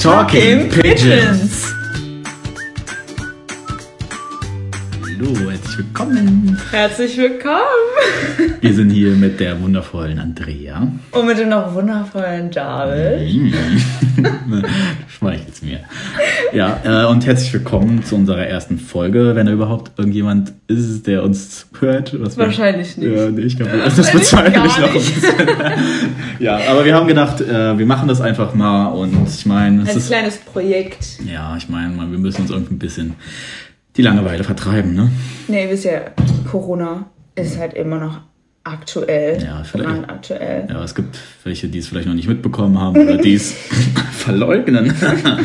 Talking Pigeons. Hallo, herzlich willkommen. Herzlich willkommen. Wir sind hier mit der wundervollen Andrea. Und mit dem noch wundervollen David. Schmeichelt mir. Ja, äh, und herzlich willkommen zu unserer ersten Folge, wenn da überhaupt irgendjemand ist, der uns hört. Was wir- Wahrscheinlich nicht. Ja, nee, ich glaube, das Wahrscheinlich bezweifle ich gar noch ein bisschen. ja, aber wir haben gedacht, äh, wir machen das einfach mal und ich meine, es Ein ist kleines Projekt. Ja, ich meine, wir müssen uns irgendwie ein bisschen die Langeweile vertreiben, ne? Nee, ihr wisst ja, Corona ist halt immer noch aktuell. Ja, vielleicht. Brand aktuell. Ja, es gibt welche, die es vielleicht noch nicht mitbekommen haben oder die es verleugnen.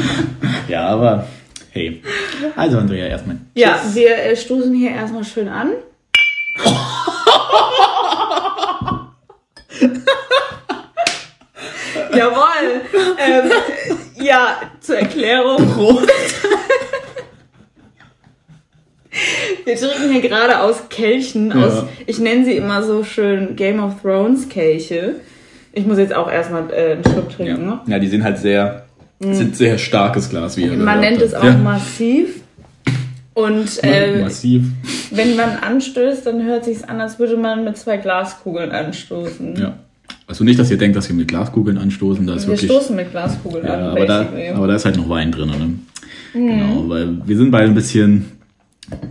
ja, aber hey. Also, Andrea, erstmal. Ja, wir äh, stoßen hier erstmal schön an. Jawohl. Ähm, ja, zur Erklärung. Wir trinken hier gerade aus Kelchen, Ja. aus, ich nenne sie immer so schön Game of Thrones Kelche. Ich muss jetzt auch erstmal äh, einen Schluck trinken. Ja. ja, die sind halt sehr, sind sehr starkes Glas, wie ihr Mhm. Man nennt es auch ja. massiv. Und äh, Massiv. wenn man anstößt, dann hört sich an, als würde man mit zwei Glaskugeln anstoßen. Ja. Also nicht, dass ihr denkt, dass wir mit Glaskugeln anstoßen, da ist Wir wirklich. stoßen mit Glaskugeln Ja, an, aber da, aber da ist halt noch Wein drin, ne? Mhm. Genau, weil wir sind beide ein bisschen,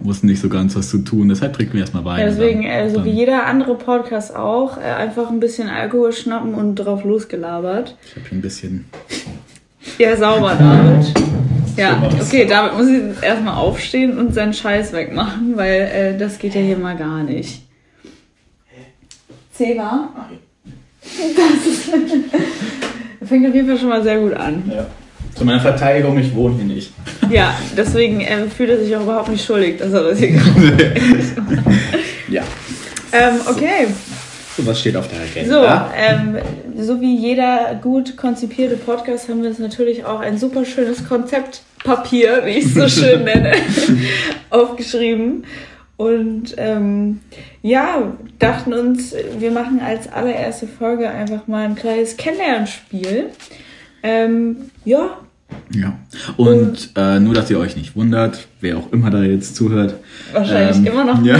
wussten nicht so ganz, was zu tun, deshalb trinken wir erstmal Wein. deswegen, Dann- äh, so dann- wie jeder andere Podcast auch, äh, einfach ein bisschen Alkohol schnappen und drauf losgelabert. Ich habe hier ein bisschen. Ja, sauber, David. Ja, okay, David muss jetzt erstmal aufstehen und seinen Scheiß wegmachen, weil äh, das geht ja hier mal gar nicht. Zeba? Das ist, fängt auf jeden Fall schon mal sehr gut an. Ja. Zu meiner Verteidigung, ich wohne hier nicht. Ja, deswegen äh, fühlt er sich auch überhaupt nicht schuldig, dass er das hier gerade Ja. ähm, Okay, So, was steht auf der so, Agenda? ähm, so wie jeder gut konzipierte Podcast haben wir uns natürlich auch ein super schönes Konzeptpapier, wie ich es so schön nenne, aufgeschrieben. Und ähm, ja, dachten uns, wir machen als allererste Folge einfach mal ein kleines Kennenlernspiel. Ähm, ja, Ja. Und äh, nur, dass ihr euch nicht wundert, wer auch immer da jetzt zuhört. wahrscheinlich ähm, immer noch ja.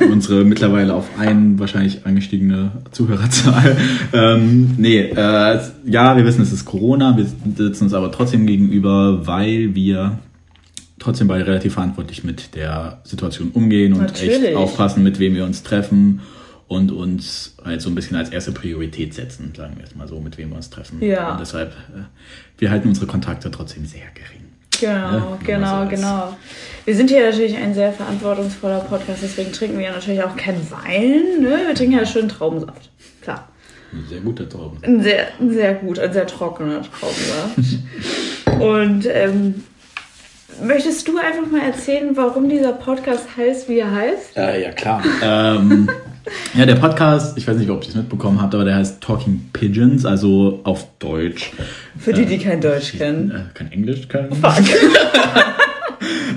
Unsere mittlerweile auf einen wahrscheinlich angestiegene Zuhörerzahl. Ähm, nee, äh, ja, wir wissen, es ist Corona, wir sitzen uns aber trotzdem gegenüber, weil wir trotzdem beide relativ verantwortlich mit der Situation umgehen und echt Natürlich. aufpassen, mit wem wir uns treffen und uns halt so ein bisschen als erste Priorität setzen, sagen wir es mal so, mit wem wir uns treffen. Ja. Und deshalb, äh, wir halten unsere Kontakte trotzdem sehr gering. Genau, Ja, genau, so genau. Wir sind hier natürlich ein sehr verantwortungsvoller Podcast, deswegen trinken wir ja natürlich auch keinen Wein. Ne? Wir trinken ja schön Traubensaft. Klar. Ein sehr guter Trauben. Ein sehr, sehr gut, ein sehr trockener Traubensaft. Und ähm, möchtest du einfach mal erzählen, warum dieser Podcast heißt, wie er heißt? Äh, ja, klar. ähm, ja, der Podcast, ich weiß nicht, ob ihr es mitbekommen habt, aber der heißt Talking Pigeons, also auf Deutsch. Für die, die kein Deutsch kennen. Äh, kein Englisch können. Fuck.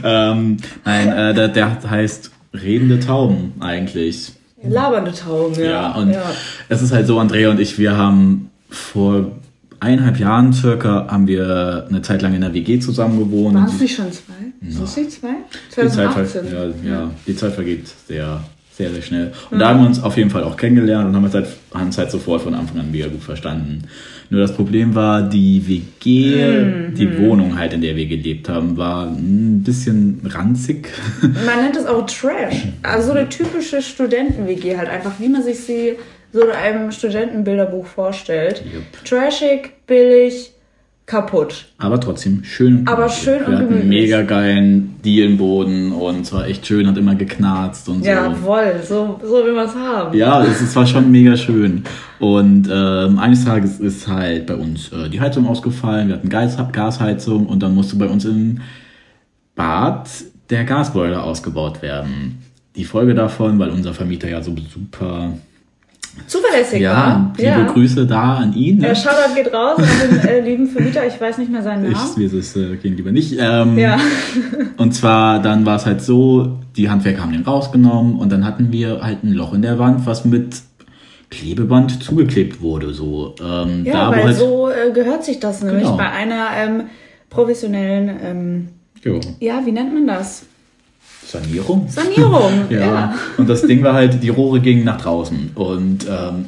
Ähm, nein, äh, der, der heißt Redende Tauben eigentlich. Labernde Tauben, ja. Ja, und ja. es ist halt so, Andrea und ich, wir haben vor eineinhalb Jahren circa, haben wir eine Zeit lang in der WG zusammen gewohnt. Waren es nicht schon zwei? Sind es nicht zwei? Die Zeit, 2018. ja, ja, die Zeit vergeht sehr, sehr, sehr schnell. Und da haben wir uns auf jeden Fall auch kennengelernt und haben uns halt, haben uns halt sofort von Anfang an mega gut verstanden. Nur das Problem war, die WG, die Wohnung halt, in der wir gelebt haben, war ein bisschen ranzig. Man nennt es auch Trash. Also so eine typische Studenten-WG halt einfach, wie man sich sie so in einem Studentenbilderbuch vorstellt. Yep. Trashig, billig, kaputt. Aber trotzdem schön. Aber gemütlich. schön Wir und gemütlich. mega geilen Dielenboden und es war echt schön, hat immer geknarzt und so. Jawohl, so, so will man es haben. Ja, es, es war schon mega schön. Und ähm, eines Tages ist halt bei uns äh, die Heizung ausgefallen. Wir hatten Gas, Gasheizung und dann musste bei uns im Bad der Gasboiler ausgebaut werden. Die Folge davon, weil unser Vermieter ja so super. Zuverlässig Ja, war. liebe ja. Grüße da an ihn. Ne? Ja, Shoutout geht raus an den äh, lieben Vermieter, ich weiß nicht mehr seinen ich, Namen. wir es äh, gehen lieber nicht. Ähm, Ja. Und zwar, dann war es halt so, die Handwerker haben den rausgenommen und dann hatten wir halt ein Loch in der Wand, was mit Klebeband zugeklebt wurde. So, ähm, Ja, da, weil halt, so äh, gehört sich das nämlich Genau. bei einer ähm, professionellen, ähm, ja, wie nennt man das? Sanierung. Sanierung. Ja. ja. Und das Ding war halt, die Rohre gingen nach draußen. Und ähm,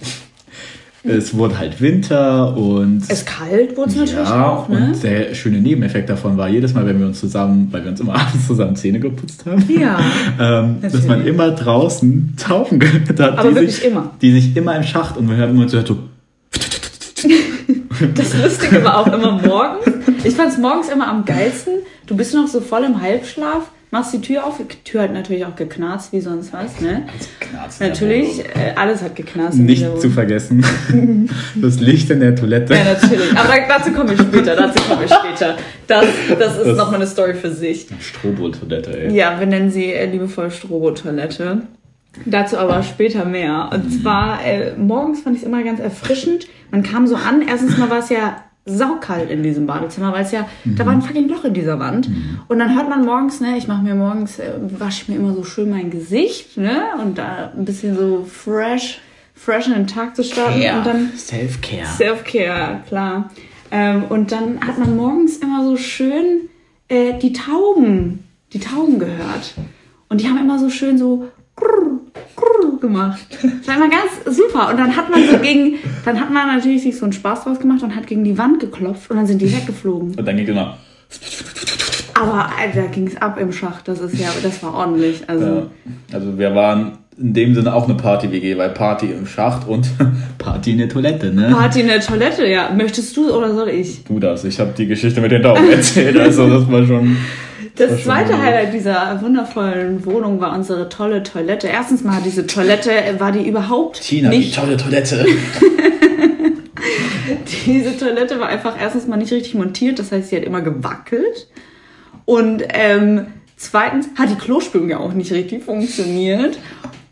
es wurde halt Winter und. Es kalt wurde es natürlich ja, auch, ne? und der schöne Nebeneffekt davon war, jedes Mal, wenn wir uns zusammen, weil wir uns immer abends zusammen Zähne geputzt haben, Ja, ähm, dass man natürlich. immer draußen Taufen gehört hat. Aber die wirklich sich, immer. Die sich immer im Schacht und wir haben immer so, so Das Lustige war auch immer morgens. Ich fand es morgens immer am geilsten. Du bist noch so voll im Halbschlaf, machst die Tür auf. Die Tür hat natürlich auch geknarzt, wie sonst was, ne? knarzen. Natürlich, äh, alles hat geknarzt. Nicht zu vergessen, das Licht in der Toilette. Ja, natürlich. Aber da- dazu kommen wir später. Dazu kommen wir später. Das, das ist nochmal eine Story für sich. Strobo-Toilette, ey. Ja, wir nennen sie äh, liebevoll Strobo-Toilette. Dazu aber später mehr. Und zwar, äh, morgens fand ich es immer ganz erfrischend. Man kam so an, erstens mal war es ja saukalt in diesem Badezimmer, weil es ja, da war ein fucking Loch in dieser Wand. Und dann hört man morgens, ne, ich mache mir morgens, äh, wasche mir immer so schön mein Gesicht, ne, und da ein bisschen so fresh, fresh in den Tag zu starten. Und dann Self-Care. Self-Care, klar. Ähm, und dann hat man morgens immer so schön äh, die Tauben, die Tauben gehört. Und die haben immer so schön so grrr gemacht. Das war immer ganz super. Und dann hat man so gegen, dann hat man natürlich sich so einen Spaß draus gemacht und hat gegen die Wand geklopft und dann sind die weggeflogen. Und dann ging immer. Aber äh, da ging es ab im Schacht. Das ist ja, das war ordentlich. Also Ja. Also wir waren in dem Sinne auch eine Party-WG, weil Party im Schacht und Party in der Toilette, ne? Party in der Toilette, ja. Möchtest du oder soll ich? Du das, ich habe die Geschichte mit den Tauben erzählt, also das war schon... Das zweite. Highlight dieser wundervollen Wohnung war unsere tolle Toilette. Erstens mal diese Toilette, war die überhaupt Tina, die nicht, tolle Toilette. diese Toilette war einfach erstens mal nicht richtig montiert, das heißt, sie hat immer gewackelt. Und ähm, zweitens hat die Klospülung ja auch nicht richtig funktioniert.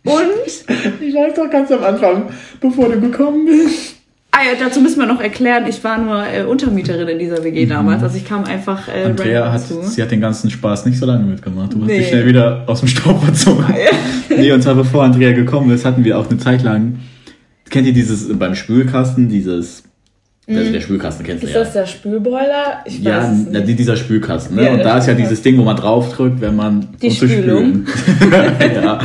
Und Ich weiß doch ganz am Anfang, bevor du gekommen bist. Ah ja, dazu müssen wir noch erklären, ich war nur äh, Untermieterin in dieser WG damals, also ich kam einfach äh, Mhm. Andrea hat, dazu. sie hat den ganzen Spaß nicht so lange mitgemacht. Du hast Nee. dich schnell wieder aus dem Staub verzogen. Nee, und zwar bevor Andrea gekommen ist, hatten wir auch eine Zeit lang, kennt ihr dieses äh, beim Spülkasten, dieses, also der Spülkasten kennst du Ist ja. das der Spülboiler? Ich Ja, weiß es na, nicht. die- dieser Spülkasten. Ne? Ja, und da ist ja dieses Ding, wo man draufdrückt, wenn man Die um zu Spülung. spülen. ja.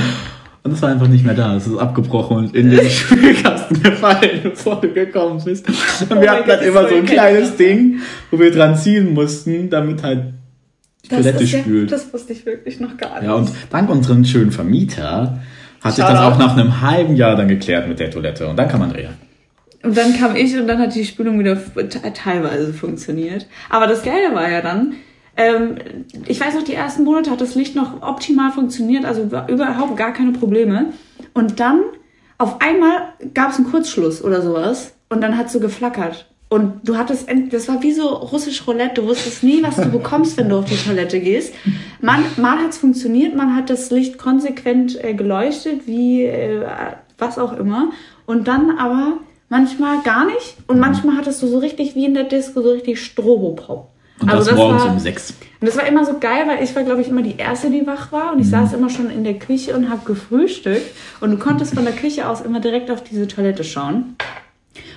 Und das war einfach nicht mehr da. Es ist abgebrochen und in den Spülkasten gefallen, bevor du gekommen bist. Und Oh wir hatten halt immer so ein ich kleines. Ding, wo wir dran ziehen mussten, damit halt die Das Toilette ist ja, spült. das wusste ich wirklich noch gar nicht. Ja, und dank unserem schönen Vermieter hat sich das auch nach einem halben Jahr dann geklärt mit der Toilette. Und dann kam Andrea. Und dann kam ich und dann hat die Spülung wieder te- teilweise funktioniert. Aber das Geile war ja dann, ähm, ich weiß noch, die ersten Monate hat das Licht noch optimal funktioniert, also über- überhaupt gar keine Probleme. Und dann auf einmal gab es einen Kurzschluss oder sowas und dann hat so geflackert. Und du hattest, das war wie so russisch Roulette, du wusstest nie, was du bekommst, wenn du auf die Toilette gehst. Man, mal hat es funktioniert, man hat das Licht konsequent äh, geleuchtet, wie äh, was auch immer. Und dann aber manchmal gar nicht. Und manchmal hattest du so richtig wie in der Disco so richtig Strobopop. Und Also das, morgens war, um sechs. und das war immer so geil, weil ich war, glaube ich, immer die Erste, die wach war. Und ich saß immer schon in der Küche und habe gefrühstückt. Und du konntest von der Küche aus immer direkt auf diese Toilette schauen.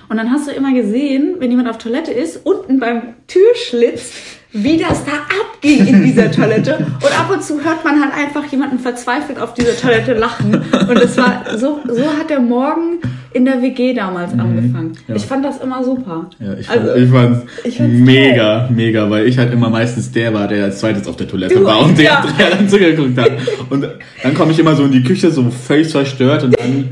Und dann hast du immer gesehen, wenn jemand auf Toilette ist, unten beim Türschlitz, wie das da abging in dieser Toilette. Und ab und zu hört man halt einfach jemanden verzweifelt auf dieser Toilette lachen. Und es war so, so hat der Morgen in der WG damals angefangen. ja. Ich fand das immer super. Ja, ich, Also, fand, ich fand's ich fand's mega, mega, weil ich halt immer meistens der war, der als zweites auf der Toilette Du, war und der ja. Andrea dann zugeguckt hat. Und dann komme ich immer so in die Küche, so völlig zerstört und dann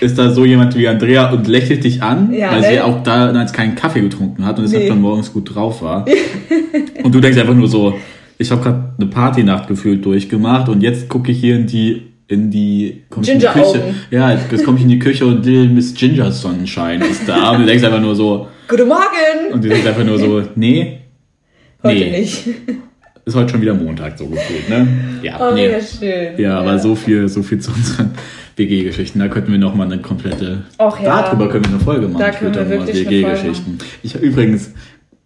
ist da so jemand wie Andrea und lächelt dich an, Ja, weil sie ne? auch damals keinen Kaffee getrunken hat und deshalb Nee. dann morgens gut drauf war. und du denkst einfach nur so, ich habe gerade eine Partynacht gefühlt durchgemacht und jetzt gucke ich hier in die in die, komm ich in die Küche. Ja, jetzt komme ich in die Küche und Little Miss Ginger Sonnenschein ist da und du denkst einfach nur so, Guten Morgen! und die sind einfach nur so, nee, Heute nee. nicht. ist heute schon wieder Montag so gefühlt, ne? Ja, Oh, nee. mega schön. Ja, aber so viel, so viel zu unseren WG-Geschichten. Da könnten wir noch mal eine komplette. Och, ja. Darüber können wir eine Folge machen. Da können wir wirklich WG-Geschichten. Ich habe übrigens,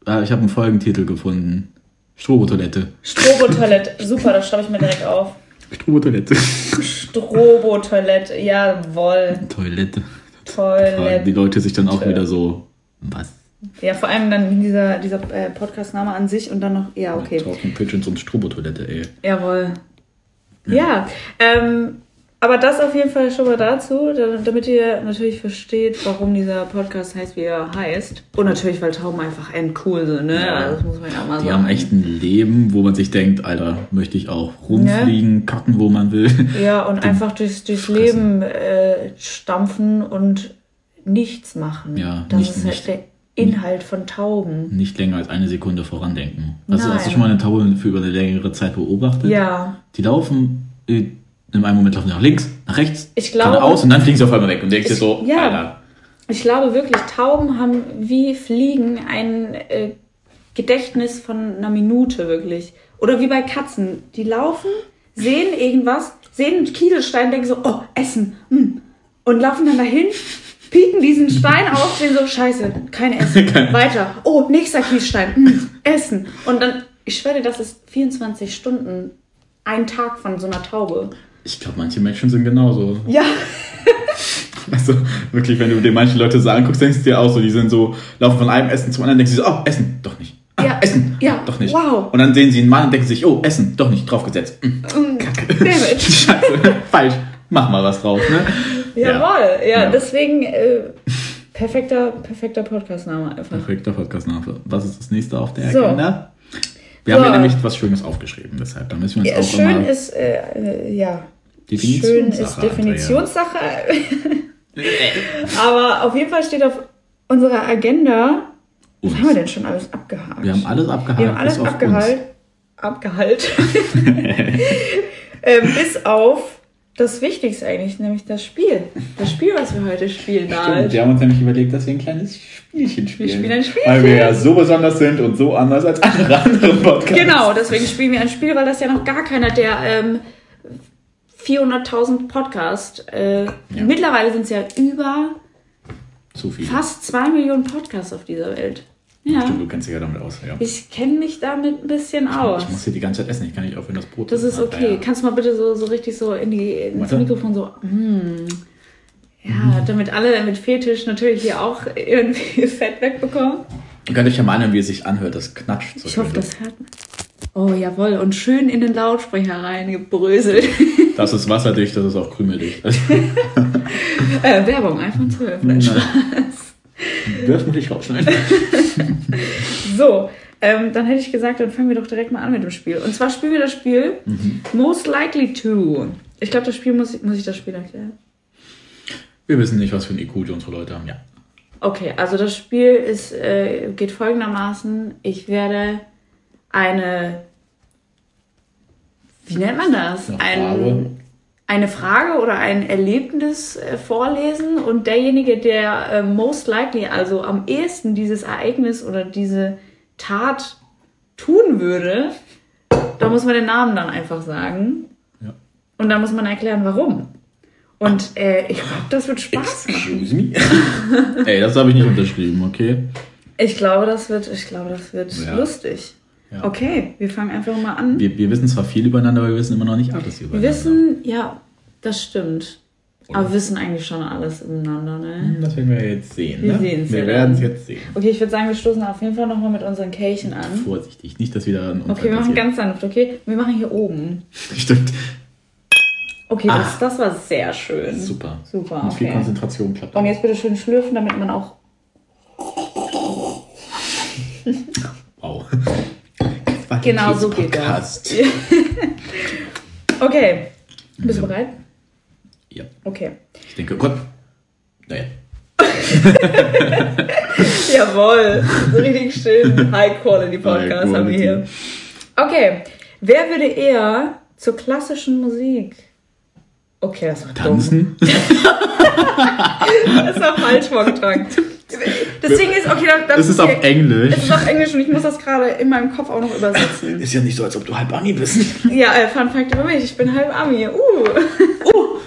äh, ich habe einen Folgentitel gefunden. Strobo-Toilette. Strobo-Toilette. Super, das schreibe ich mir direkt auf. Strobo-Toilette. Strobo-Toilette. Jawohl. Toilette. Toilette. Die Leute sich dann auch wieder so, was? Ja, vor allem dann dieser, dieser äh, Podcast-Name an sich und dann noch, ja, okay. Talking Pigeons und Strobotoilette, ey. Jawohl. Ja, ähm, aber das auf jeden Fall schon mal dazu, da- damit ihr natürlich versteht, warum dieser Podcast heißt, wie er heißt. Und natürlich, weil Tauben einfach endcool sind, ne? Ja. Also das muss man ja mal Die sagen. haben echt ein Leben, wo man sich denkt, Alter, möchte ich auch rumfliegen, kacken, wo man will. Ja, und einfach durchs, durchs Leben äh, stampfen und nichts machen. Ja, das nicht- ist halt der Inhalt von Tauben. Nicht länger als eine Sekunde vorandenken. Also, hast du Nein. schon mal eine Taube für über eine längere Zeit beobachtet? Ja, Die laufen, äh, in einem Moment laufen sie nach links, nach rechts, Ich glaube- geradeaus und dann fliegen sie auf einmal weg und denkst dir so, ja. Alter, ich glaube wirklich, Tauben haben wie Fliegen ein äh, Gedächtnis von einer Minute wirklich. Oder wie bei Katzen. Die laufen, sehen irgendwas, sehen einen Kieselstein, denken so, oh, Essen. Hm. Und laufen dann dahin, pieken diesen Stein auf, sehen so, scheiße, kein Essen. Weiter. Oh, nächster Kiesstein. Hm, Essen. Und dann, ich schwöre, dir, das ist 24 Stunden, ein Tag von so einer Taube. Ich glaube, manche Menschen sind genauso. Ja. Also wirklich, wenn du dir manche Leute so anguckst, denkst du dir auch so, die sind so, laufen von einem Essen zum anderen, denkst du so, oh, Essen, doch nicht. Ah, Ja. Essen, Ja. doch nicht. Wow. Und dann sehen sie einen Mann und denken sich, oh, Essen, doch nicht, draufgesetzt. Mm, Kacke. Damn it. Scheiße, falsch. Mach mal was drauf, ne? Jawohl, ja, Ja. deswegen äh, perfekter, perfekter Podcast-Name einfach. Perfekter Podcast-Name. Was ist das nächste auf der So. Agenda? Wir So. haben hier nämlich was Schönes aufgeschrieben, deshalb, da müssen wir uns Ja, auch schön ist, äh, äh, ja, Definitionssache, schön ist Definitionssache. Aber auf jeden Fall steht auf unserer Agenda, was haben wir denn schon alles abgehakt? Wir haben alles abgehakt. Wir haben alles auf abgehalt. Abgehalt. ähm, bis auf das Wichtigste eigentlich, nämlich das Spiel. Das Spiel, was wir heute spielen. Stimmt, wir haben uns nämlich überlegt, dass wir ein kleines Spielchen spielen. spielen ein Spielchen. Weil wir ja so besonders sind und so anders als andere andere Podcasts. Genau, deswegen spielen wir ein Spiel, weil das ja noch gar keiner der ähm, 400.000 Podcast. Äh, Mittlerweile sind es ja über Zu viel. fast 2 Millionen Podcasts auf dieser Welt. Ja, Stimmt, du kennst dich ja damit aus. Ja. ich kenne mich damit ein bisschen aus. Ich muss hier die ganze Zeit essen, ich kann nicht aufhören, das Brot Das ist okay. Ja. Kannst du mal bitte so, so richtig so in die, ins Warte. Mikrofon so, mm. Ja, damit alle mit Fetisch natürlich hier auch irgendwie Fett wegbekommen. Ihr könnt euch ja mal anhören, wie es sich anhört, das knatscht so Ich hoffe, das hört man. Oh, jawohl. Und schön in den Lautsprecher reingebröselt. Das ist wasserdicht, das ist auch krümeldicht. Äh, Werbung, iPhone 12. Nein, Spaß. Wirf mich nicht rausschneiden. So, ähm, dann hätte ich gesagt, dann fangen wir doch direkt mal an mit dem Spiel. Und zwar spielen wir das Spiel Most Likely To. Ich glaube, das Spiel muss ich, muss ich das Spiel erklären. Wir wissen nicht, was für ein IQ die unsere Leute haben, ja. Okay, also das Spiel ist, äh, geht folgendermaßen. Ich werde eine, wie nennt man das? Eine Ein, Frage. Eine Frage oder ein Erlebnis äh, vorlesen und derjenige, der äh, most likely, also am ehesten dieses Ereignis oder diese Tat tun würde, da muss man den Namen dann einfach sagen ja. und dann muss man erklären, warum. Und äh, ich glaube, das wird Spaß machen. Excuse me? Ey, das habe ich nicht unterschrieben, okay? Ich glaube, das wird, ich glaube, das wird Ja. lustig. Ja. Okay, wir fangen einfach mal an. Wir, wir wissen zwar viel übereinander, aber wir wissen immer noch nicht alles Wir übereinander. wissen, ja, das stimmt. Aber wir wissen eigentlich schon alles miteinander, ne? Das werden wir jetzt sehen. Wir ne? sehen's Wir ja werden es jetzt sehen. Okay, ich würde sagen, wir stoßen auf jeden Fall nochmal mit unseren Kelchen an. Vorsichtig, nicht, dass wieder ein Unfall Okay, wir machen passiert. ganz sanft, okay? Wir machen hier oben. Stimmt. Okay, Ah. das, das war sehr schön. Super. Super, viel okay. Konzentration klappt Und das. jetzt bitte schön schlürfen, damit man auch. Wow. Das der Genau so geht Käse-Podcast. Okay. Bist du bereit? Ja, Okay. ich denke, Gott. Naja. Jawohl. So richtig schön High-Quality-Podcast haben wir hier. Okay. Wer würde eher zur klassischen Musik. Okay, das war dumm. Tanzen? Das war falsch vorgetragen. Das Ding ist, okay, das, Das ist auf Englisch. Es ist auf Englisch und ich muss das gerade in meinem Kopf auch noch übersetzen. Ist ja nicht so, als ob du halb Ami bist. Ja, äh, Fun Fact über mich, ich bin halb Ami. Uh. uh.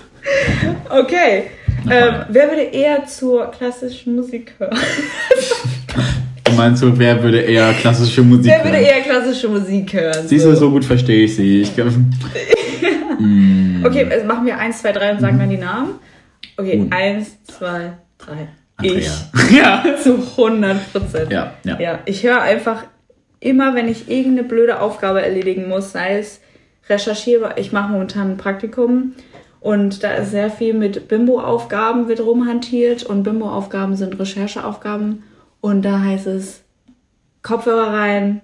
Okay. Ähm, wer würde eher zur klassischen Musik hören? Du meinst so, wer würde eher klassische Musik Wer würde hören? eher klassische Musik hören? Siehst du, so gut verstehe ich sie. Ich glaub, Okay, also machen wir 1, 2, 3 und sagen dann die Namen. Okay, Und- 1, 2, drei. Andrea. Ich. Ja. Zu 100 Prozent. Ja, ja. Ja, ich höre einfach immer, wenn ich irgendeine blöde Aufgabe erledigen muss, sei es recherchiere, ich mache momentan ein Praktikum und da ist sehr viel mit Bimbo-Aufgaben wird rumhantiert und Bimbo-Aufgaben sind Rechercheaufgaben und da heißt es Kopfhörer rein,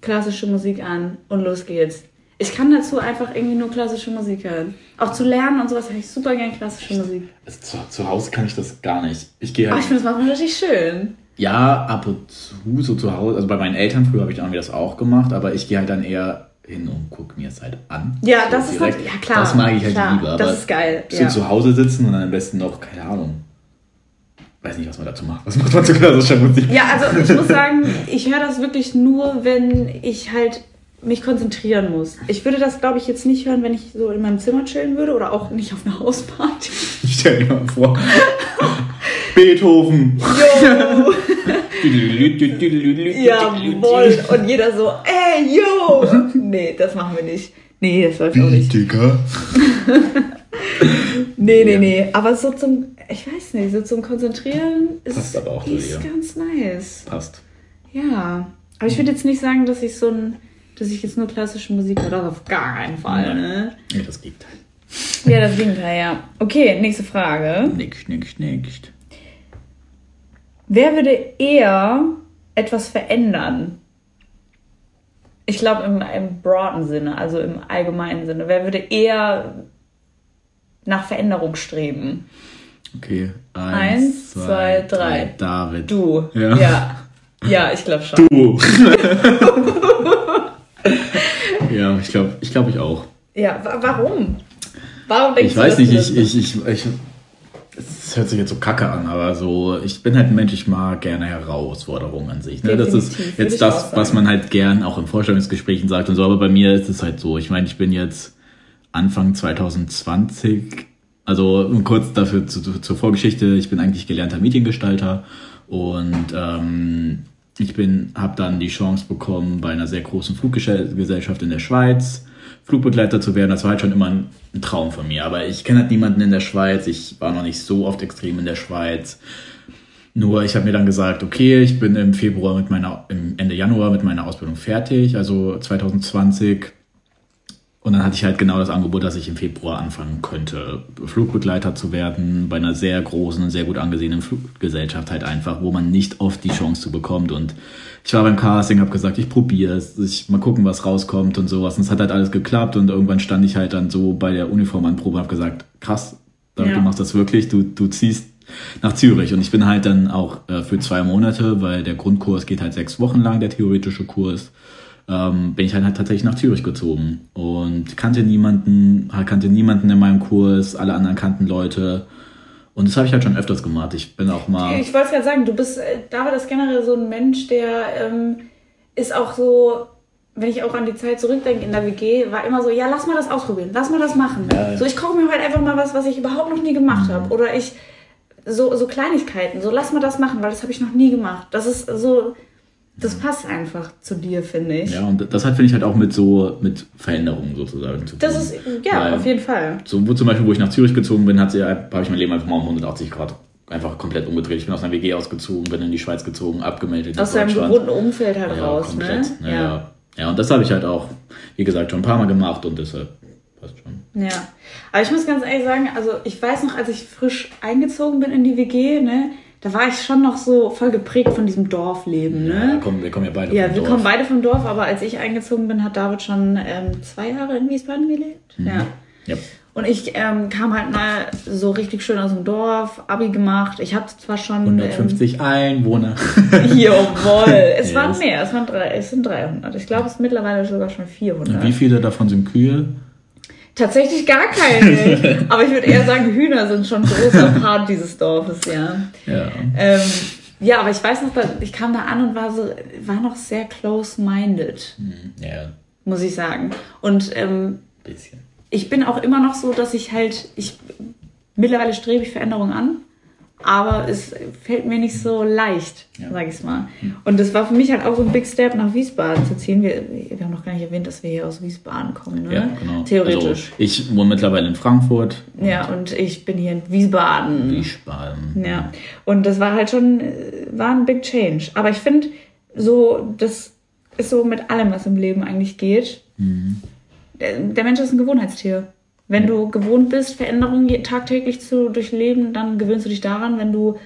klassische Musik an und los geht's. Ich kann dazu einfach irgendwie nur klassische Musik hören. Auch zu lernen und sowas höre ich super gern klassische Musik. Also zu, zu Hause kann ich das gar nicht. Ich gehe Aber halt. ich finde das manchmal richtig schön. Ja, ab und zu so zu Hause. Also bei meinen Eltern früher habe ich irgendwie das auch gemacht, aber ich gehe halt dann eher hin und gucke mir es halt an. Ja, So das ist direkt. halt, ja klar. Das mag ich halt klar, lieber. Das aber ist geil. So Ja. zu Hause sitzen und dann am besten noch, keine Ahnung. Weiß nicht, was man dazu macht. Was macht man zu klassischer Musik? Ja, also ich muss sagen, ich höre das wirklich nur, wenn ich halt mich konzentrieren muss. Ich würde das, glaube ich, jetzt nicht hören, wenn ich so in meinem Zimmer chillen würde oder auch nicht auf einer Hausparty. Stell dir mal vor. Beethoven. Jawohl! Und jeder so, ey, yo! Nee, das machen wir nicht. Nee, das läuft auch nicht. Digga. Nee, nee, nee. Aber so zum, ich weiß nicht, so zum Konzentrieren ist, Passt aber auch ist ganz nice. Passt. Ja. Aber ich würde jetzt nicht sagen, dass ich so ein, dass ich jetzt nur klassische Musik höre. Das auf gar keinen Fall, ne? Ja, das Gegenteil. Ja, das Gegenteil, ja. Okay, nächste Frage. Nicht, nicht, nicht. Wer würde eher etwas verändern? Ich glaube im, im broaden Sinne, also im allgemeinen Sinne. Wer würde eher nach Veränderung streben? Okay. Eins, zwei, drei. David. Du. Ja. Ja, ja ich glaube schon. Du. ja, ich glaube, ich glaube ich auch. Ja, wa warum? Warum denkst Ich du, weiß nicht, ich, ich, ich, ich, es hört sich jetzt so kacke an, aber so, ich bin halt ein Mensch, ich mag gerne Herausforderungen an sich. Ne? Das ist jetzt das, was man halt gern auch in Vorstellungsgesprächen sagt und so, aber bei mir ist es halt so, ich meine, ich bin jetzt Anfang 2020, also kurz dafür zu, zu, zur Vorgeschichte, ich bin eigentlich gelernter Mediengestalter und ähm, ich bin, habe dann die Chance bekommen, bei einer sehr großen Fluggesellschaft in der Schweiz Flugbegleiter zu werden. Das war halt schon immer ein, ein Traum von mir. Aber ich kenne halt niemanden in der Schweiz. Ich war noch nicht so oft extrem in der Schweiz. Nur ich habe mir dann gesagt, okay, ich bin im Februar mit meiner, im Ende Januar mit meiner Ausbildung fertig, also 2020. Und dann hatte ich halt genau das Angebot, dass ich im Februar anfangen könnte, Flugbegleiter zu werden, bei einer sehr großen und sehr gut angesehenen Fluggesellschaft halt einfach, wo man nicht oft die Chance zu bekommt. Und ich war beim Casting, habe gesagt, ich probiere es, ich mal gucken, was rauskommt und sowas. Und es hat halt alles geklappt und irgendwann stand ich halt dann so bei der Uniformanprobe und habe gesagt, krass, Ja. du machst das wirklich, du, du ziehst nach Zürich. Und ich bin halt dann auch äh, für zwei Monate, weil der Grundkurs geht halt sechs Wochen lang, der theoretische Kurs, ähm, bin ich halt, halt tatsächlich nach Zürich gezogen und kannte niemanden, halt kannte niemanden in meinem Kurs, alle anderen kannten Leute. Und das habe ich halt schon öfters gemacht. Ich bin auch mal. Ich wollte gerade sagen, du bist, äh, David ist generell so ein Mensch, der ähm, ist auch so, wenn ich auch an die Zeit zurückdenke in der WG, war immer so, ja, lass mal das ausprobieren, lass mal das machen. Ja, ja. So, ich koche mir heute einfach mal was, was ich überhaupt noch nie gemacht habe. Oder ich, so, so Kleinigkeiten, so lass mal das machen, weil das habe ich noch nie gemacht. Das ist so, das passt einfach zu dir, finde ich. Ja, und das hat, finde ich, halt auch mit so, mit Veränderungen sozusagen zu tun. Das ist, ja, Weil- auf jeden Fall. So, wo zum Beispiel, wo ich nach Zürich gezogen bin, hat sie, habe ich mein Leben einfach mal um 180 Grad einfach komplett umgedreht. Ich bin aus einer WG ausgezogen, bin in die Schweiz gezogen, abgemeldet. Aus deinem gewohnten Umfeld halt ja, raus, komplett. ne? Ja, ja. ja, und das habe ich halt auch, wie gesagt, schon ein paar Mal gemacht und deshalb passt schon. Ja, aber ich muss ganz ehrlich sagen, also ich weiß noch, als ich frisch eingezogen bin in die WG, ne, da war ich schon noch so voll geprägt von diesem Dorfleben, Ja, ne? komm, wir kommen ja beide Ja, vom wir Dorf. kommen beide vom Dorf, aber als ich eingezogen bin, hat David schon ähm, zwei Jahre in Wiesbaden gelebt. Mhm. Ja. Ja. Und ich ähm, kam halt mal so richtig schön aus dem Dorf, Abi gemacht. Ich hatte zwar schon. 150 Einwohner. Ähm, jawohl. Es waren Yes. mehr, es, waren drei, es sind 300. Ich glaube, es ist mittlerweile sogar schon 400. Wie viele davon sind Kühe? Tatsächlich gar keine. Aber ich würde eher sagen, Hühner sind schon ein großer Part dieses Dorfes, ja. Ja. Ähm, ja, aber ich weiß noch, ich kam da an und war so, war noch sehr close-minded, Ja, muss ich sagen. Und ähm, bisschen. ich bin auch immer noch so, dass ich halt, ich mittlerweile strebe ich Veränderungen an, aber es fällt mir nicht so leicht, Ja. sag ich mal. Und das war für mich halt auch so ein Big Step, nach Wiesbaden zu ziehen. Wir, wir haben noch gar nicht erwähnt, dass wir hier aus Wiesbaden kommen, ne? Ja, genau. Theoretisch. Also, ich wohne mittlerweile in Frankfurt. ja, und ich bin hier in Wiesbaden. Wiesbaden. Ja, und das war halt schon, war ein Big Change. Aber ich finde, so, das ist so mit allem, was im Leben eigentlich geht. Der, der Mensch ist ein Gewohnheitstier. Wenn du gewohnt bist, Veränderungen tagtäglich zu durchleben, dann gewöhnst du dich daran. Wenn du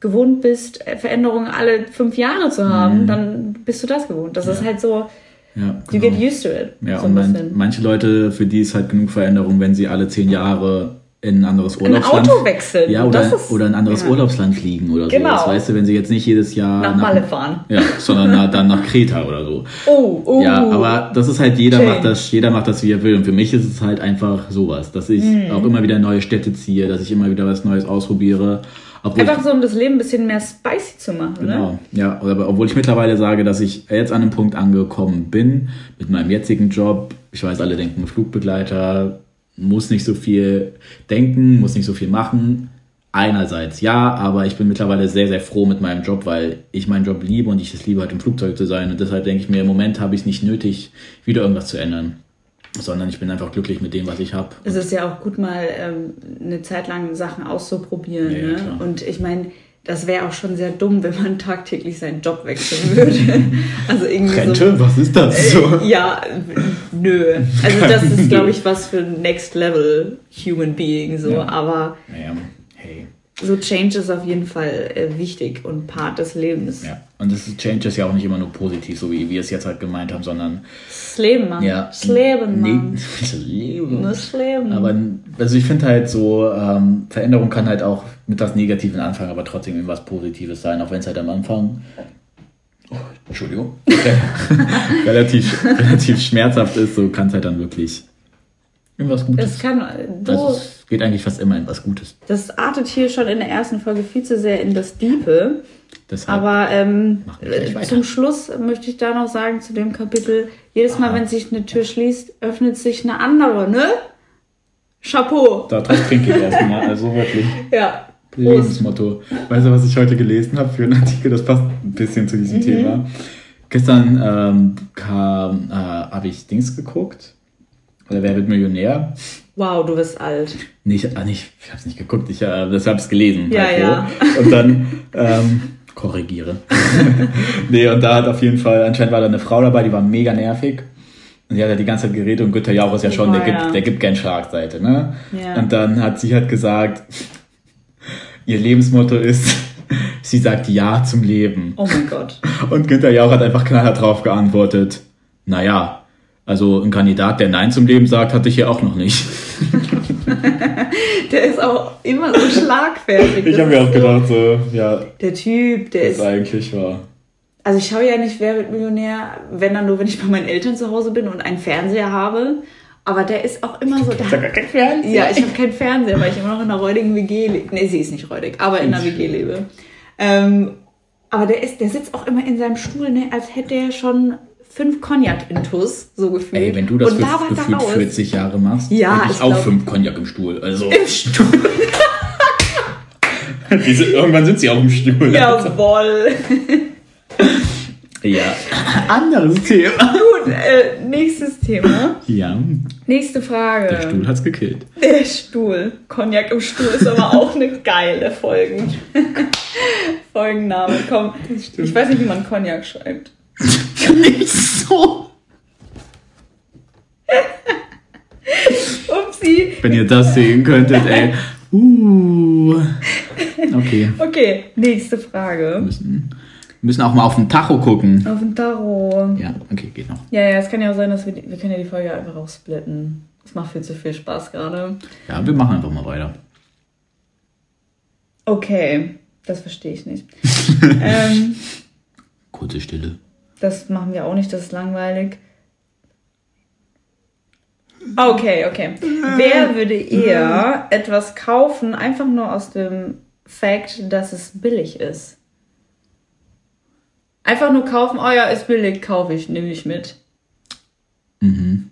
gewohnt bist, äh, Veränderungen alle fünf Jahre zu haben, dann bist du das gewohnt. Das ist halt so, Ja, you genau. get used to it. Ja, so und man, manche Leute, für die ist halt genug Veränderung, wenn sie alle zehn Jahre in ein anderes Ein Urlaubsland... Auto wechseln. Ja, oder, ist, oder ein anderes ja. Urlaubsland fliegen oder Genau. so. Das weißt du, wenn sie jetzt nicht jedes Jahr... Nach Malle fahren. Ja, sondern na- dann nach Kreta oder so. Oh, oh. Ja, aber das ist halt, jeder Change. macht das, jeder macht das, wie er will. Und für mich ist es halt einfach sowas, dass ich Mhm. auch immer wieder neue Städte ziehe, dass ich immer wieder was Neues ausprobiere. Obwohl Einfach so, um das Leben ein bisschen mehr spicy zu machen, ne? Genau, ja, aber obwohl ich mittlerweile sage, dass ich jetzt an einem Punkt angekommen bin mit meinem jetzigen Job. Ich weiß, alle denken, Flugbegleiter muss nicht so viel denken, muss nicht so viel machen. Einerseits ja, aber ich bin mittlerweile sehr, sehr froh mit meinem Job, weil ich meinen Job liebe und ich es liebe, halt im Flugzeug zu sein. Und deshalb denke ich mir, im Moment habe ich es nicht nötig, wieder irgendwas zu ändern. Sondern ich bin einfach glücklich mit dem, was ich habe. Es ist ja auch gut, mal ähm, eine Zeit lang Sachen auszuprobieren. Ja, ja, ne? Und ich meine, das wäre auch schon sehr dumm, wenn man tagtäglich seinen Job wechseln würde. also irgendwie so. was ist das? Äh, ja, nö. Also das ist, glaube ich, was für Next Level Human Being so. Ja. Aber Naja, hey. so Change ist auf jeden Fall äh, wichtig und Part des Lebens. Ja, und das ist, Change ist ja auch nicht immer nur positiv, so wie wir es jetzt halt gemeint haben, sondern Das Leben, Mann. ja. Das Leben, Mann. Nee, das Leben. Das Leben. Aber also ich finde halt so, ähm, Veränderung kann halt auch mit was Negativen anfangen, aber trotzdem irgendwas Positives sein, auch wenn es halt am Anfang, oh, Entschuldigung, relativ, relativ schmerzhaft ist, so kann es halt dann wirklich irgendwas es Gutes. kann, du, Also es geht eigentlich fast immer in was Gutes. das artet hier schon in der ersten Folge viel zu sehr in das Diepe. Deshalb, Aber ähm, äh, zum Schluss möchte ich da noch sagen zu dem Kapitel, jedes Mal, wenn sich eine Tür schließt, öffnet sich eine andere, ne? Chapeau. da trinke ich erstmal, also wirklich. Ja. Lebensmotto. Weißt du, was ich heute gelesen habe für einen Artikel? Das passt ein bisschen zu Mhm. diesem Thema. Gestern ähm, kam, äh, habe ich Dings geguckt. Oder Wer wird Millionär? Wow, du bist alt. Nee, ich, ah, nicht, ich habe es nicht geguckt, ich äh, habe es gelesen. Ja, halt ja. Und dann ähm, korrigiere. nee, und da hat auf jeden Fall, anscheinend war da eine Frau dabei, die war mega nervig. Und die hat ja die ganze Zeit geredet und Günther Jauch ist ja schon, Oh, der, ja. gibt, der gibt gern Schlagseite, ne? Ja. Und dann hat sie halt gesagt, ihr Lebensmotto ist, sie sagt Ja zum Leben. Oh mein Gott. Und Günther Jauch hat einfach knallhart drauf geantwortet, naja, also ein Kandidat, der Nein zum Leben sagt, hatte ich hier auch noch nicht. Der ist auch immer so schlagfertig. Ich habe mir auch gedacht, so, ja, Der Typ, der ist. eigentlich war. Also ich schaue ja nicht, wer wird Millionär, wenn dann nur, wenn ich bei meinen Eltern zu Hause bin und einen Fernseher habe. Aber der ist auch immer so. Der, gar kein Fernseher. Ja, ich habe keinen Fernseher, weil ich immer noch in einer räudigen WG lebe. Nee, sie ist nicht räudig, aber in einer. WG lebe. Ähm, aber der, ist, der sitzt auch immer in seinem Stuhl, ne, als hätte er schon fünf Cognac-Intus, so gefühlt. Ey, wenn du das Und für gefühlt daraus. 40 Jahre machst, Ja, ich, ich auch glaub- fünf Cognac im Stuhl. Also, Im Stuhl. diese, irgendwann sind sie auch im Stuhl. Jawoll. Ja, anderes Thema. Gut, äh, nächstes Thema. Ja, Nächste Frage. der Stuhl hat's gekillt. Der Stuhl. Cognac im Stuhl ist aber auch eine geile Folgen. Folgenname. Komm, ich weiß nicht, wie man Cognac schreibt. Nicht so. Upsi. Wenn ihr das sehen könntet, ey. Uh. Okay. Okay, nächste Frage. Müssen, müssen auch mal auf den Tacho gucken. Auf dem Tarot. Ja, okay, geht noch. Ja, ja, es kann ja auch sein, dass wir, die, wir können ja die Folge einfach auch splitten. Das macht viel zu viel Spaß gerade. Ja, wir machen einfach mal weiter. Okay, das verstehe ich nicht. ähm, Kurze Stille. Das machen wir auch nicht, das ist langweilig. Okay, okay. Wer würde eher etwas kaufen, einfach nur aus dem Fakt, dass es billig ist? Einfach nur kaufen, oh ja, ist billig, kaufe ich, nehme ich mit. Mhm.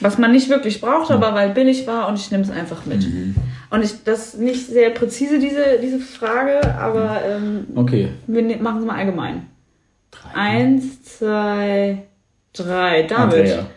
Was man nicht wirklich braucht, aber weil billig war und ich nehme es einfach mit. Mhm. Und ich, das ist nicht sehr präzise, diese, diese Frage, aber ähm, Okay. wir ne- machen es mal allgemein. Eins, zwei, drei. David. Andrea.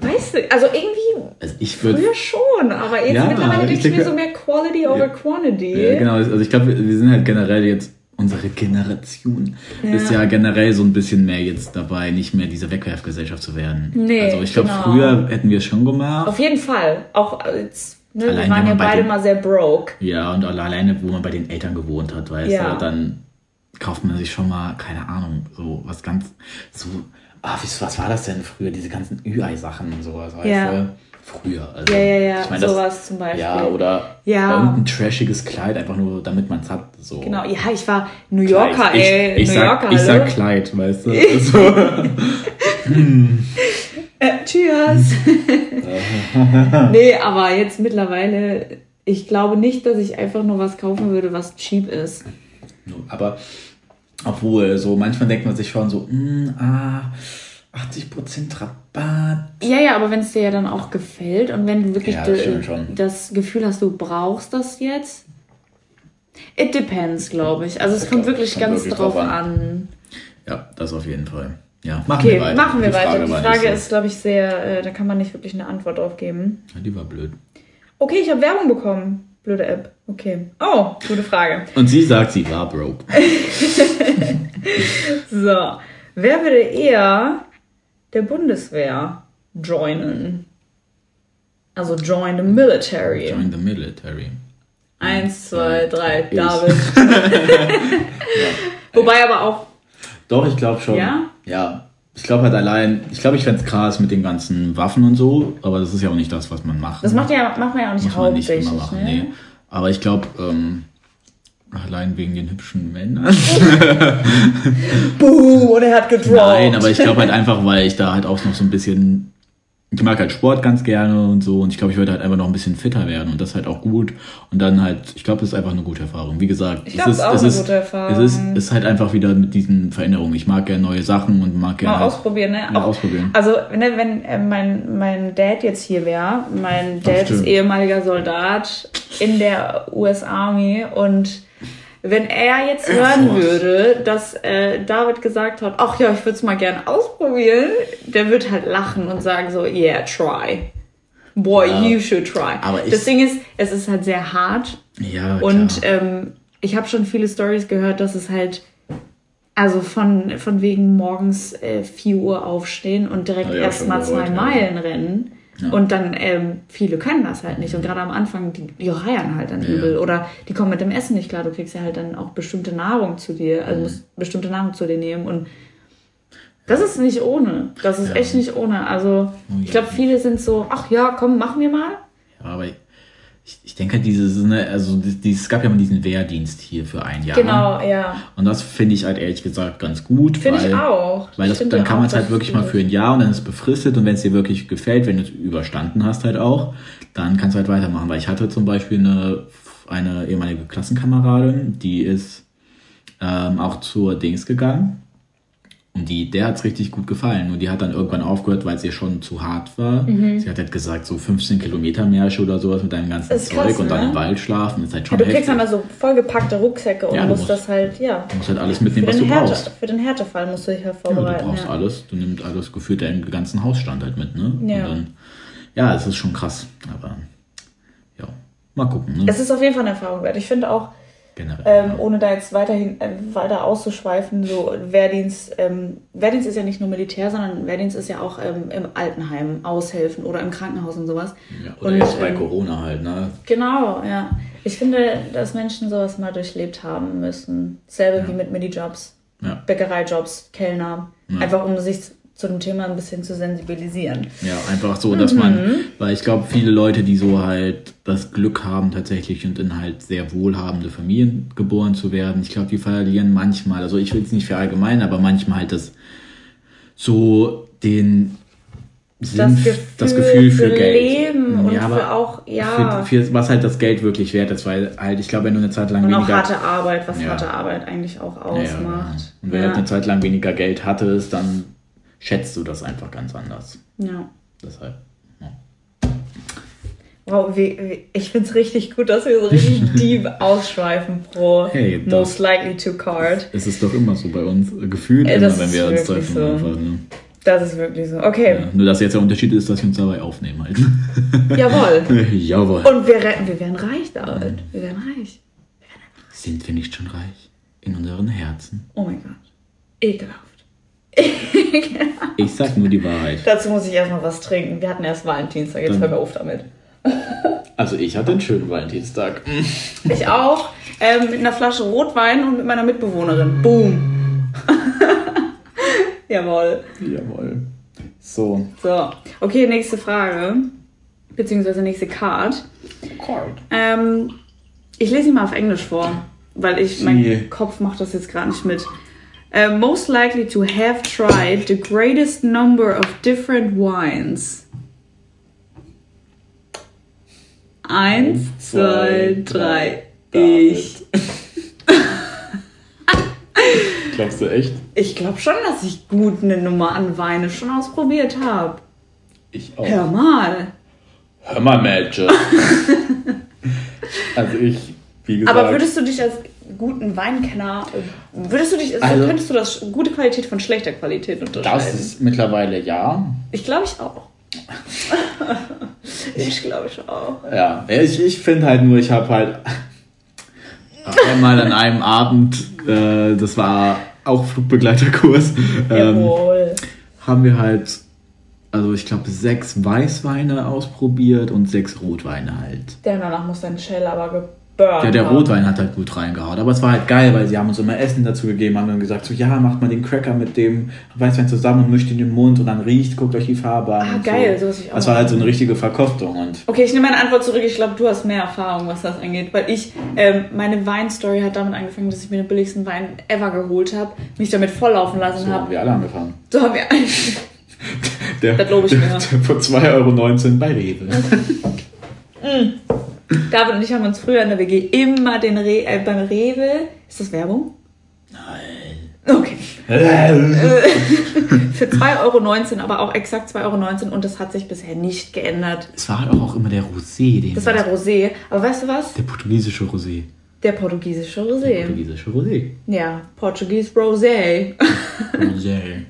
Weißt du, also irgendwie Also ich würde. früher schon, aber jetzt Ja, mittlerweile denke ich mir so mehr Quality over Ja. Quantity. Ja, genau, also ich glaube, wir sind halt generell jetzt, unsere Generation Ja. ist ja generell so ein bisschen mehr jetzt dabei, nicht mehr diese Wegwerfgesellschaft zu werden. Nee, also ich glaube, genau. früher hätten wir es schon gemacht. Auf jeden Fall. Auch als, ne, wir Allein, waren ja beide den- mal sehr broke. Ja, und alleine, wo man bei den Eltern gewohnt hat, weißt Ja. du, dann kauft man sich schon mal, keine Ahnung, so was ganz, so, ah, was war das denn früher, diese ganzen Ü-Ei-Sachen und sowas, weißt Ja. du? Früher. Also, Ja, ja, ja, ich mein, das- sowas zum Beispiel. Ja, oder Ja. irgendein trashiges Kleid, einfach nur, damit man es hat. So. Genau, ja, ich war New Yorker, Kleid. ey. Ich, ich, New sag, Yorker, ich sag hallo? Kleid, weißt du? Also, Äh, cheers. nee, aber jetzt mittlerweile, ich glaube nicht, dass ich einfach nur was kaufen würde, was cheap ist. aber obwohl, so manchmal denkt man sich schon so, mm, ah, 80% Rabatt. Ja, ja, aber wenn es dir ja dann auch gefällt und wenn du wirklich Ja, de- das Gefühl hast, du brauchst das jetzt. It depends, glaube ich. Also es Ich kommt wirklich kommt ganz wirklich drauf drauf an. an. Ja, das auf jeden Fall. Ja, machen Okay, wir weiter. machen wir Die weiter. Frage Die Frage nicht so- ist, glaube ich, sehr, äh, da kann man nicht wirklich eine Antwort drauf geben. Ja, die war blöd. Okay, ich habe Werbung bekommen. Blöde App. Okay. Oh, gute Frage. Und sie sagt, sie war broke. So. Wer würde eher der Bundeswehr joinen? Also join the military. Join the military. Eins, zwei, drei, Ich. David. Wobei aber auch, Doch, ich glaube schon. Ja? Ja. Ich glaube halt allein, ich glaube, ich fände es krass mit den ganzen Waffen und so, aber das ist ja auch nicht das, was man macht. das macht, ja, macht man ja auch nicht muss man nicht hauptsächlich. immer machen. ne? Nee. Aber ich glaube, ähm, allein wegen den hübschen Männern. Boom, und er hat gedroppt. Nein, aber ich glaube halt einfach, weil ich da halt auch noch so ein bisschen. Ich mag halt Sport ganz gerne und so und ich glaube, ich würde halt einfach noch ein bisschen fitter werden und das halt auch gut. Und dann halt, ich glaube, das ist einfach eine gute Erfahrung. Wie gesagt, Ich glaub, es ist auch eine gute Erfahrung. Es ist, es ist halt einfach wieder mit diesen Veränderungen. Ich mag gerne neue Sachen und mag gerne. Mal halt- ausprobieren, ne? Ja, Auch- ausprobieren. Also, ne, wenn äh, mein, mein Dad jetzt hier wäre, mein Dad ist ehemaliger Soldat in der US Army und wenn er jetzt hören würde, dass äh, David gesagt hat, ach ja, ich würde es mal gerne ausprobieren, der wird halt lachen und sagen so, yeah, try. Boy, Ja. you should try. Aber ich- das Ding ist, es ist halt sehr hart Ja, und klar. ähm, ich habe schon viele Stories gehört, dass es halt, also von, von wegen morgens äh, 4 Uhr aufstehen und direkt auch erstmal zwei ja. Meilen rennen. Ja. Und dann, ähm, viele können das halt nicht. Und gerade am Anfang, die, die reiern halt dann Ja. übel. Oder die kommen mit dem Essen nicht klar. Du kriegst ja halt dann auch bestimmte Nahrung zu dir. Mhm. Also musst bestimmte Nahrung zu dir nehmen. Und das ist nicht ohne. Das ist Ja. echt nicht ohne. Also, Oh ich glaube, viele sind so, ach ja, komm, machen wir mal. ja, aber ich, ich denke dieses, ne, also die- die- es gab ja mal diesen Wehrdienst hier für ein Jahr. Genau, ja. Und das finde ich halt ehrlich gesagt ganz gut. Finde ich auch. Weil das, dann kann man es halt wirklich mal für ein Jahr und dann ist es befristet und wenn es dir wirklich gefällt, wenn du es überstanden hast halt auch, dann kannst du halt weitermachen. Weil ich hatte zum Beispiel eine, eine ehemalige Klassenkameradin, die ist ähm, auch zur Dings gegangen die, der hat es richtig gut gefallen. Nur die hat dann irgendwann aufgehört, weil es ihr schon zu hart war. Mhm. Sie hat halt gesagt, so 15 Kilometer Märsche oder sowas mit deinem ganzen Zeug krass, und dann ne? im Wald schlafen, ist halt Ja, schon du kriegst heftig. dann also vollgepackte Rucksäcke und Ja, du musst musst- das halt, ja. Du musst halt alles mitnehmen, was du Härte, brauchst. Für den Härtefall musst du dich halt Ja, du vorbereiten. brauchst Ja, alles, du nimmst alles gefühlt deinen ganzen Hausstand halt mit, ne? Ja. Und dann, ja, es ist schon krass, aber ja, mal gucken, ne? Es ist auf jeden Fall eine Erfahrung wert. Ich finde auch, Generell. ähm, ja. ohne da jetzt weiterhin äh, weiter auszuschweifen, so Wehrdienst, ähm, Wehrdienst ist ja nicht nur Militär, sondern Wehrdienst ist ja auch ähm, im Altenheim aushelfen oder im Krankenhaus und sowas. ja, oder und, jetzt bei ähm, Corona halt, ne? Genau, ja. Ich finde, dass Menschen sowas mal durchlebt haben müssen. Selbe wie mit Minijobs, Ja. Bäckereijobs, Kellner. Ja. Einfach um sich zu dem Thema ein bisschen zu sensibilisieren. Ja, einfach so, dass Mhm. man, weil ich glaube, viele Leute, die so halt das Glück haben tatsächlich und in halt sehr wohlhabende Familien geboren zu werden, ich glaube, die verlieren manchmal, also ich will es nicht verallgemeinern, aber manchmal halt das so den Sinn, Das Gefühl, das Gefühl für, für Geld. Leben und ja, aber für auch, ja. Für, für was halt das Geld wirklich wert ist, weil halt, ich glaube, wenn du eine Zeit lang und auch weniger harte Arbeit, was Ja. harte Arbeit eigentlich auch Ja, ja, ausmacht. genau. Und wenn du eine Zeit lang weniger Geld hattest, dann schätzt du das einfach ganz anders. Ja. Deshalb. Ja. Wow, wie, ich finde es richtig gut, dass wir so richtig deep ausschweifen pro Hey, Most Likely to Card. Es ist doch immer so bei uns, äh, gefühlt Äh, immer, wenn wir uns treffen. so. Einfach, ne? Das ist wirklich so. Okay, ja. Nur, dass jetzt der Unterschied ist, dass wir uns dabei aufnehmen halt. jawohl. Jawohl. Und wir, wir werden reich damit. Wir werden reich. Sind wir nicht schon reich? In unseren Herzen. Oh mein Gott. Ekelhaft. Ich sag nur die Wahrheit. Dazu muss ich erstmal was trinken. Wir hatten erst Valentinstag, jetzt Dann- hör mir auf damit. Also ich hatte einen schönen Valentinstag. Ich auch. Ähm, mit einer Flasche Rotwein und mit meiner Mitbewohnerin. Boom. Jawohl. Jawohl. So. So. Okay, nächste Frage. Beziehungsweise nächste Card. Card. Ähm, ich lese sie mal auf Englisch vor, weil ich, mein Sie- Kopf macht das jetzt gerade nicht mit. Äh, most likely to have tried the greatest number of different wines. Eins, zwei, drei. Ich. Glaubst du echt? Ich glaube schon, dass ich gut eine Nummer an Weine schon ausprobiert habe. Ich auch. Hör mal. Hör mal, Mädchen. also ich, wie gesagt. Aber würdest du dich als guten Weinkenner, würdest du dich, also Also- könntest du das gute Qualität von schlechter Qualität unterscheiden? das ist mittlerweile ja. Ich glaube ich auch. ich glaube ich auch. Ja, ich, ich finde halt nur, ich habe halt einmal an einem Abend, äh, das war auch Flugbegleiterkurs, ähm, haben wir halt, also ich glaube, sechs Weißweine ausprobiert und sechs Rotweine halt. Der danach muss dein Shell aber geburnt Ja, der. Rotwein hat halt gut reingehauen. Aber es war halt geil, weil sie haben uns immer Essen dazu gegeben, haben dann gesagt, so ja, macht mal den Cracker mit dem Weißwein zusammen und mischt ihn in den Mund und dann riecht, guckt euch die Farbe an. Ah, geil, so. sowas ich auch Das war halt so eine richtige Verkostung und Okay, ich nehme meine Antwort zurück. Ich glaube, du hast mehr Erfahrung, was das angeht. Weil ich, ähm, meine Weinstory hat damit angefangen, dass ich mir den billigsten Wein ever geholt habe, mich damit volllaufen lassen so haben habe. wir alle angefangen. So haben wir eigentlich. Der, Das glaub ich der, mir. der für 2,19 Euro bei Rewe. David und ich haben uns früher in der WG immer den Re äh, beim Rewe. Ist das Werbung? Nein. Okay. Für 2,19 Euro, aber auch exakt 2,19 Euro und das hat sich bisher nicht geändert. Es war halt auch immer der Rosé. Den Das war der Rosé. Aber weißt du was? der portugiesische Rosé. Der portugiesische Der Rosé. portugiesische Rosé. Ja, Portuguese Rosé. Rosé.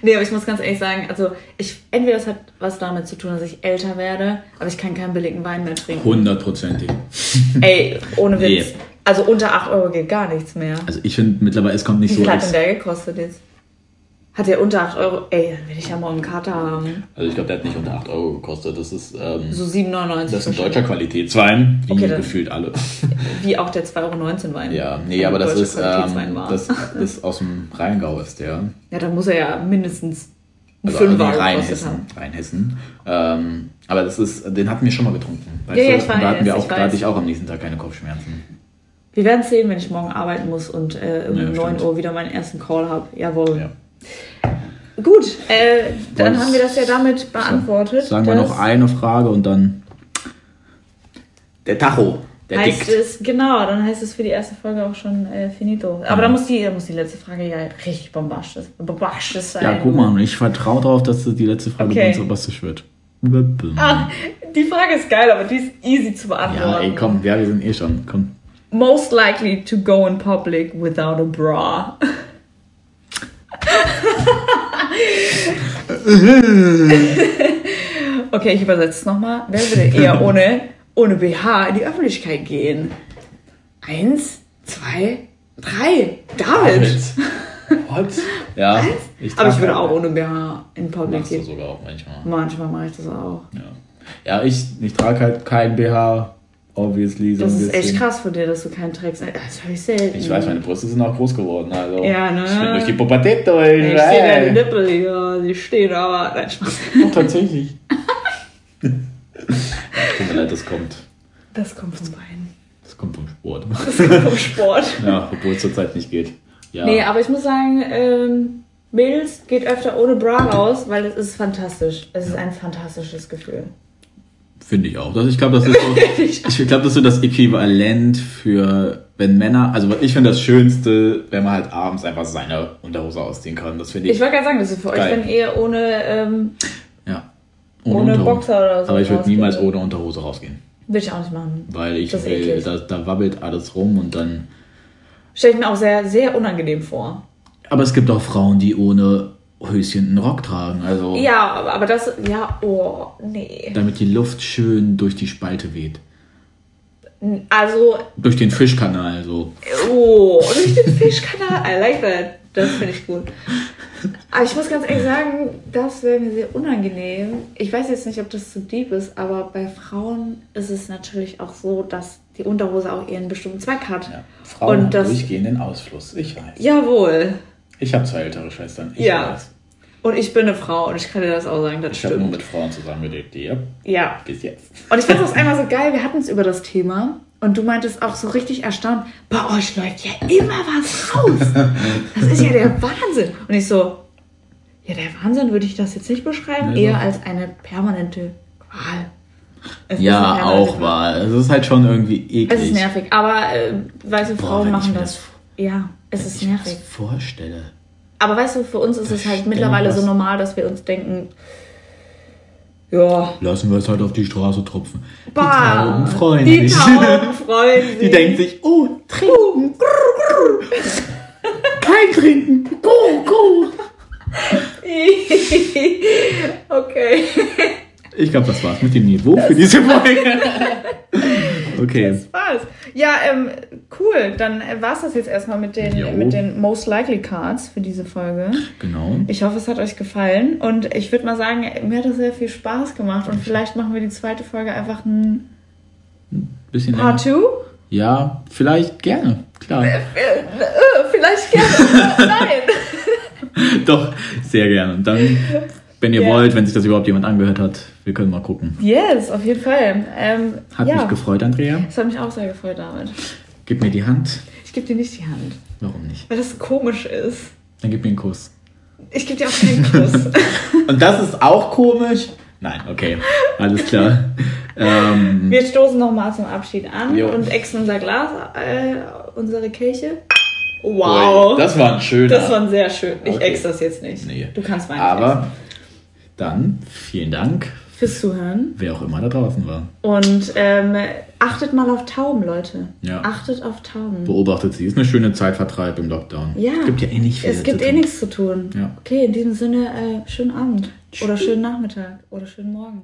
Nee, aber ich muss ganz ehrlich sagen, also ich, entweder das hat was damit zu tun, dass ich älter werde, aber ich kann keinen billigen Wein mehr trinken. Hundertprozentig. Ey, ohne Witz. Nee. Also unter 8 Euro geht gar nichts mehr. Also ich finde mittlerweile, es kommt nicht Wie so viel hat denn der gekostet jetzt? Hat der unter 8 Euro? Ey, dann will ich ja mal einen Kater haben. Also ich glaube, der hat nicht unter 8 Euro gekostet. Das ist, ähm, So 7,99 das ist ein deutscher Qualitätswein, wie Okay, gefühlt alle. Wie auch der 2,19 Euro Wein. Ja, nee, aber das ist, ähm, das ist aus dem Rheingau ist der. Ja, dann muss er ja mindestens Also, Fünfer nee, gekostet Rheinhessen. haben. Rheinhessen. Ähm, aber das ist, den hatten wir schon mal getrunken. Weißt Ja, ja, du? ich Und da hatten wir weiß, auch, da hatte weiß. ich auch am nächsten Tag keine Kopfschmerzen. Wir werden sehen, wenn ich morgen arbeiten muss und äh, um Ja, 9 stimmt. Uhr wieder meinen ersten Call habe. Jawohl. Ja. Gut, äh, dann Was- haben wir das ja damit beantwortet. Sagen wir noch eine Frage und dann. Der Tacho, der heißt dickt. es, genau, dann heißt es für die erste Folge auch schon äh, finito. Aber dann muss die, dann muss die letzte Frage ja richtig bombastisch, bombastisch sein. Ja, guck mal, ich vertraue darauf, dass das die letzte Frage Okay. bei uns bombastisch wird. Ah, die Frage ist geil, aber die ist easy zu beantworten. Ja, ey, komm, ja, wir sind eh schon. Komm. Most likely to go in public without a bra. okay, ich übersetze es nochmal. Wer würde eher ohne, ohne BH in die Öffentlichkeit gehen? Eins, zwei, drei. David. What? Ja, ich Aber ich würde keine. auch ohne BH in Public gehen. sogar auch manchmal. Manchmal mache ich das auch. Ja, ja ich, ich trage halt kein BH, obviously. So Das ist echt krass von dir, dass du keinen trägst. Das höre ich selten. Ich weiß, meine Brüste sind auch groß geworden. Also Ja, ne? Ich bin durch die Pubertät durch. Ich sehe deine ey. Nippel hier, die stehen aber. Nein, Spaß. Oh, tatsächlich. Tut mir leid, das kommt. Das kommt vom Bein. Das kommt vom Sport. Das kommt vom Sport. ja, obwohl es zurzeit nicht geht. Ja. Nee, aber ich muss sagen, ähm, Mädels geht öfter ohne Bra raus, weil es ist fantastisch. Es ist ein fantastisches Gefühl. Finde ich auch. Das, ich glaube, das ist so, ich glaube, das ist so das Äquivalent für, wenn Männer, also ich finde das Schönste, wenn man halt abends einfach seine Unterhose ausziehen kann. Das finde ich. Ich wollte gerade sagen, das ist für Geil. euch dann eher ohne, ähm, ja. ohne Unterhose. Boxer oder so. Aber ich würde niemals ohne Unterhose rausgehen. Will ich auch nicht machen. Weil ich Das will, da, da wabbelt alles rum und dann. Stelle ich mir auch sehr, sehr unangenehm vor. Aber es gibt auch Frauen, die ohne Höschen einen Rock tragen. Also Ja, aber, das, ja, oh, nee. damit die Luft schön durch die Spalte weht. Also, Durch den Fischkanal so. oh, durch den Fischkanal, I like that. Das finde ich gut. Aber ich muss ganz ehrlich sagen, das wäre mir sehr unangenehm. Ich weiß jetzt nicht, ob das zu deep ist, aber bei Frauen ist es natürlich auch so, dass die Unterhose auch ihren bestimmten Zweck hat. Ja. Frauen Und haben das- durchgehenden Ausfluss. Ich weiß. Jawohl. Ich habe zwei ältere Schwestern. Ich Ja. weiß. Und ich bin eine Frau und ich kann dir das auch sagen, das Ich habe nur stimmt. mit Frauen zusammengelebt. Ja, Ja. bis jetzt. Und ich fand das einmal so geil, wir hatten es über das Thema und du meintest auch so richtig erstaunt, bei euch läuft ja immer was raus. Das ist ja der Wahnsinn. Und ich so, ja, der Wahnsinn würde ich das jetzt nicht beschreiben, Nee, eher doch. als eine permanente Qual. Es Ja, auch wahr. Es ist halt schon irgendwie eklig. Es ist nervig, aber äh, Boah, Frauen ich machen das- Ja, es ist ich mir das nervig. vorstelle. Aber weißt du, für uns ist es halt mittlerweile so normal, dass wir uns denken, ja, Lassen wir es halt auf die Straße tropfen. bah, die Tauben freuen die sich. Tauben freuen sich. Die denken sich, oh, trinken. Kein Trinken. Go, go. okay. Ich glaube, das war's mit dem Niveau für diese Folge. okay. Das war's. Ja, ähm, cool. Dann war's das jetzt erstmal mit den, Jo. mit den Most Likely Cards für diese Folge. Genau. Ich hoffe, es hat euch gefallen. Und ich würde mal sagen, mir hat das sehr viel Spaß gemacht. Und vielleicht machen wir die zweite Folge einfach ein Bisschen Part länger. 2. Ja, vielleicht gerne. Klar. Äh, äh, vielleicht gerne. Nein. Doch, sehr gerne. Und dann, wenn ihr Ja. wollt, wenn sich das überhaupt jemand angehört hat, wir können mal gucken. Yes, auf jeden Fall. Ähm, Hat ja, mich gefreut, Andrea. Das hat mich auch sehr gefreut, David. Gib mir die Hand. Ich gebe dir nicht die Hand, Warum nicht? weil das komisch ist. Dann gib mir einen Kuss. Ich gebe dir auch keinen Kuss. Und das ist auch komisch? Nein, okay. Alles klar. ähm, Wir stoßen nochmal zum Abschied an Jo. und exen unser Glas, äh, unsere Kelche. Wow. Das war ein schöner. Das war sehr schön. Ich Okay. ex das jetzt nicht. Nee. Du kannst meinen Aber dann vielen Dank, fürs Zuhören. wer auch immer da draußen war. Und ähm, achtet mal auf Tauben, Leute. Ja. Achtet auf Tauben. Beobachtet sie. Ist eine schöne Zeitvertreib im Lockdown. Ja. Es gibt ja eh nicht viel es gibt eh nichts zu tun. Ja. Okay, in diesem Sinne, äh, schönen Abend. Oder schönen Nachmittag. Oder schönen Morgen.